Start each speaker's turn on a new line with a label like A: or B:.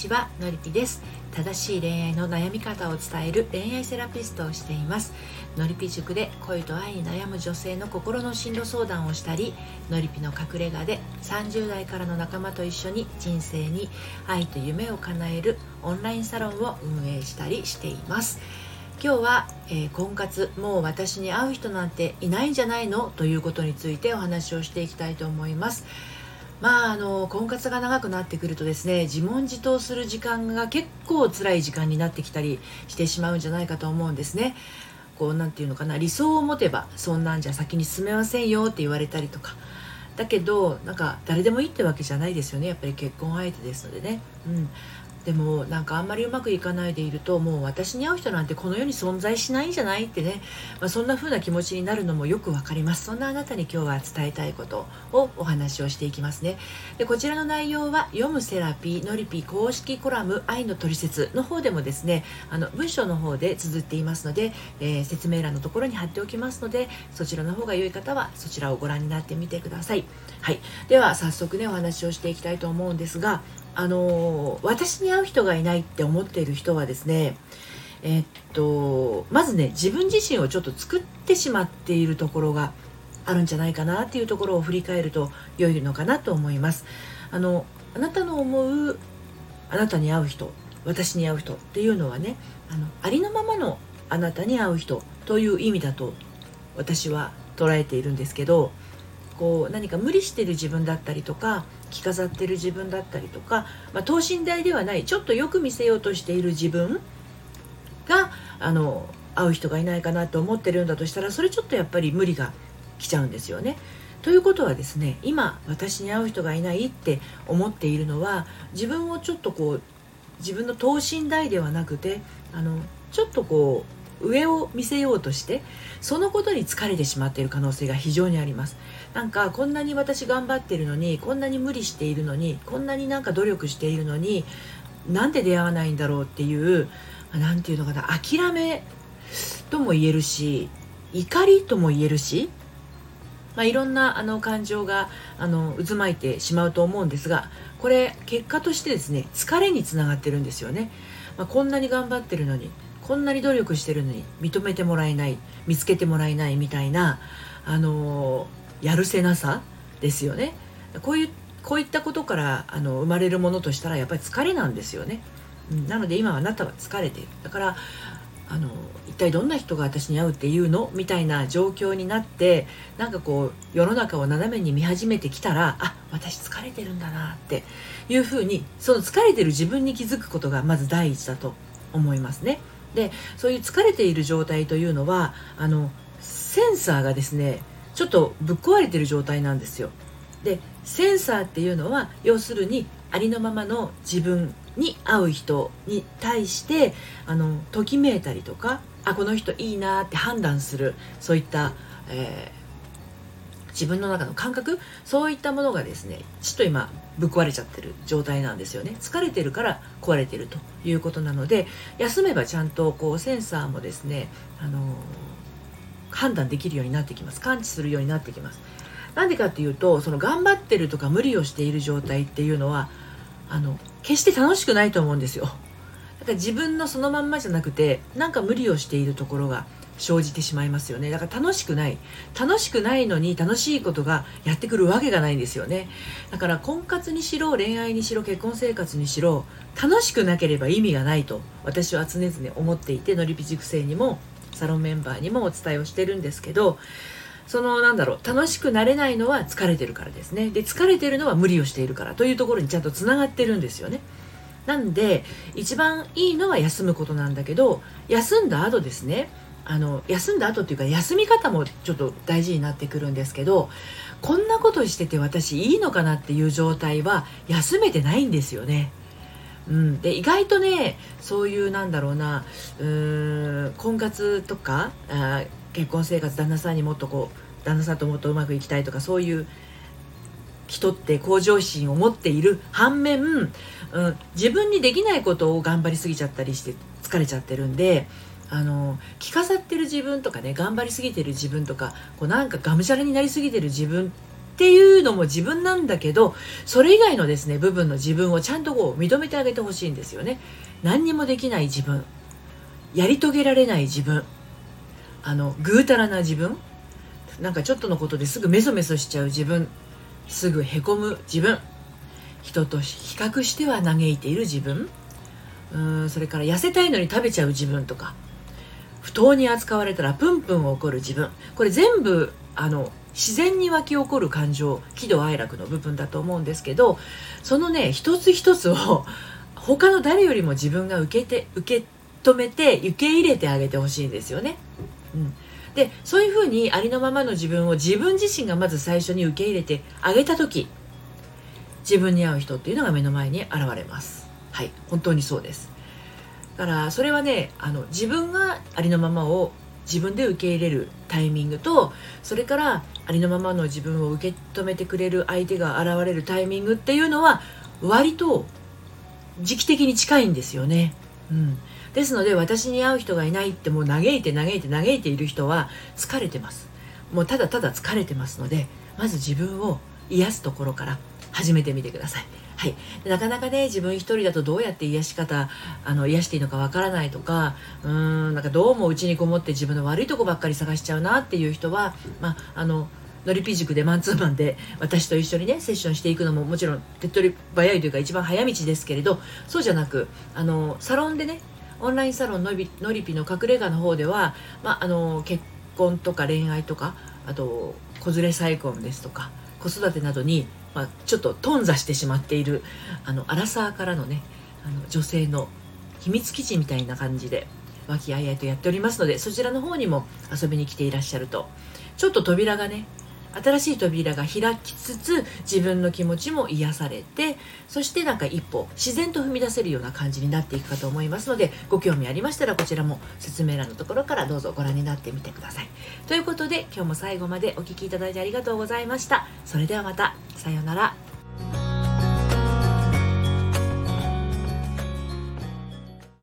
A: ちは。のりぴです。正しい恋愛の悩み方を伝える恋愛セラピストをしています。のりぴ塾で恋と愛に悩む女性の心の進路相談をしたりのりぴの隠れ家で30代からの仲間と一緒に人生に愛と夢を叶えるオンラインサロンを運営したりしています。今日は、えー、婚活もう私に会う人なんていないんじゃないの？ということについてお話をしていきたいと思います。まああの婚活が長くなってくるとですね自問自答する時間が結構辛い時間になってきたりしてしまうんじゃないかと思うんですね。こう何て言うのかな理想を持てばそんなんじゃ先に進めませんよって言われたりとか。だけどなんか誰でもいいってわけじゃないですよねやっぱり結婚相手ですのでね、うん、でもなんかあんまりうまくいかないでいるともう私に会う人なんてこの世に存在しないんじゃないってね、まあ、そんな風な気持ちになるのもよくわかります。そんなあなたに今日は伝えたいことをお話をしていきますね。でこちらの内容は読むセラピーのりぴ公式コラム愛のトリセツの方でもですねあの文章の方で綴っていますので、えー、説明欄のところに貼っておきますのでそちらの方が良い方はそちらをご覧になってみてください。はい。では早速ねお話をしていきたいと思うんですがあの私に会う人がいないって思っている人はですねえっとまずね自分自身をちょっと作ってしまっているところがあるんじゃないかなっていうところを振り返ると良いのかなと思います。あのあなたの思うあなたに会う人私に会う人っていうのはねあのありのままのあなたに会う人という意味だと私は捉えているんですけどこう何か無理してる自分だったりとか着飾ってる自分だったりとか、まあ、等身大ではないちょっとよく見せようとしている自分があの会う人がいないかなと思ってるんだとしたらそれちょっとやっぱり無理が来ちゃうんですよね。ということはですね今私に会う人がいないって思っているのは自分をちょっとこう自分の等身大ではなくてあのちょっとこう上を見せようとしてそのことに疲れてしまっている可能性が非常にあります。なんかこんなに私頑張ってるのにこんなに無理しているのにこんなになんか努力しているのになんで出会わないんだろうっていう何て言うのかな諦めとも言えるし怒りとも言えるし、まあ、いろんなあの感情があの渦巻いてしまうと思うんですがこれ結果としてですね疲れにつながってるんですよね、まあ、こんなに頑張ってるのにこんなに努力してるのに認めてもらえない見つけてもらえないみたいなあのやるせなさですよね。こういうこういったことからあの生まれるものとしたらやっぱり疲れなんですよね、うん、なので今あなたは疲れている。だからあの一体どんな人が私に会うっていうの？みたいな状況になってなんかこう世の中を斜めに見始めてきたらあ私疲れてるんだなっていうふうにその疲れてる自分に気づくことがまず第一だと思いますね。でそういう疲れている状態というのはあのセンサーがですねちょっとぶっ壊れてる状態なんですよ。でセンサーっていうのは要するにありのままの自分に合う人に対してあのときめいたりとかあこの人いいなって判断するそういった、え、自分の中の感覚そういったものがですねちょっと今ぶっ壊れちゃってる状態なんですよね。疲れてるから壊れてるということなので休めばちゃんとこうセンサーもですねあの判断できるようになってきます。感知するようになってきます。なんでかっていうとその頑張ってるとか無理をしている状態っていうのはあの決して楽しくないと思うんですよ。だから自分のそのまんまじゃなくてなんか無理をしているところが生じてしまいますよね。だから楽しくない。楽しくないのに楽しいことがやってくるわけがないんですよね。だから婚活にしろ恋愛にしろ結婚生活にしろ楽しくなければ意味がないと私は常々思っていてのりぴ塾生にもサロンメンバーにもお伝えをしてるんですけどそのなんだろう楽しくなれないのは疲れてるからですね。で疲れてるのは無理をしているからというところにちゃんとつながってるんですよね。なんで一番いいのは休むことなんだけど休んだ後ですねあの休んだ後っていうか休み方もちょっと大事になってくるんですけどこんなことしてて私いいのかなっていう状態は休めてないんですよね。うん、で意外とねそういうなんだろうなうーん婚活とかあ結婚生活旦那さんにもっとこう旦那さんともっとうまくいきたいとかそういう人って向上心を持っている反面、うん、自分にできないことを頑張りすぎちゃったりして疲れちゃってるんであの着飾ってる自分とかね頑張りすぎてる自分とかこうなんかがむしゃらになりすぎてる自分っていうのも自分なんだけどそれ以外のですね部分の自分をちゃんとこう認めてあげてほしいんですよね。何にもできない自分。やり遂げられない自分。あのぐうたらな自分。なんかちょっとのことですぐメソメソしちゃう自分。すぐへこむ自分。人と比較しては嘆いている自分。うんそれから痩せたいのに食べちゃう自分とか。不当に扱われたらプンプン怒る自分これ全部あの自然に湧き起こる感情喜怒哀楽の部分だと思うんですけどそのね一つ一つを 他の誰よりも自分が受けて受け止めて受け入れてあげてほしいんですよね。うん、でそういうふうにありのままの自分を自分自身がまず最初に受け入れてあげた時自分に合う人っていうのが目の前に現れます。はい本当にそうです。だからそれはねあの自分がありのままを自分で受け入れるタイミングとそれからありのままの自分を受け止めてくれる相手が現れるタイミングっていうのは割と時期的に近いんですよね。うん、ですので私に会う人がいないってもう嘆いて嘆いて嘆いている人は疲れてます。もうただただ疲れてますのでまず自分を癒すところから始めてみてください。はい、なかなかね自分一人だとどうやって癒し方あの癒していいのかわからないとかうーんなんかどうも家にこもって自分の悪いとこばっかり探しちゃうなっていう人は、まあ、あののりぴ塾でマンツーマンで私と一緒にねセッションしていくのももちろん手っ取り早いというか一番早道ですけれどそうじゃなくあのサロンでねオンラインサロンのりのりぴの隠れ家の方では、まあ、あの結婚とか恋愛とかあと子連れ再婚ですとか子育てなどにまあ、ちょっと頓挫してしまっているあのアラサーからのねあの女性の秘密基地みたいな感じで和気あいあいとやっておりますのでそちらの方にも遊びに来ていらっしゃるとちょっと扉がね新しい扉が開きつつ自分の気持ちも癒されてそしてなんか一歩自然と踏み出せるような感じになっていくかと思いますのでご興味ありましたらこちらも説明欄のところからどうぞご覧になってみてください。ということで今日も最後までお聴きいただいてありがとうございました。それではまた。さようなら。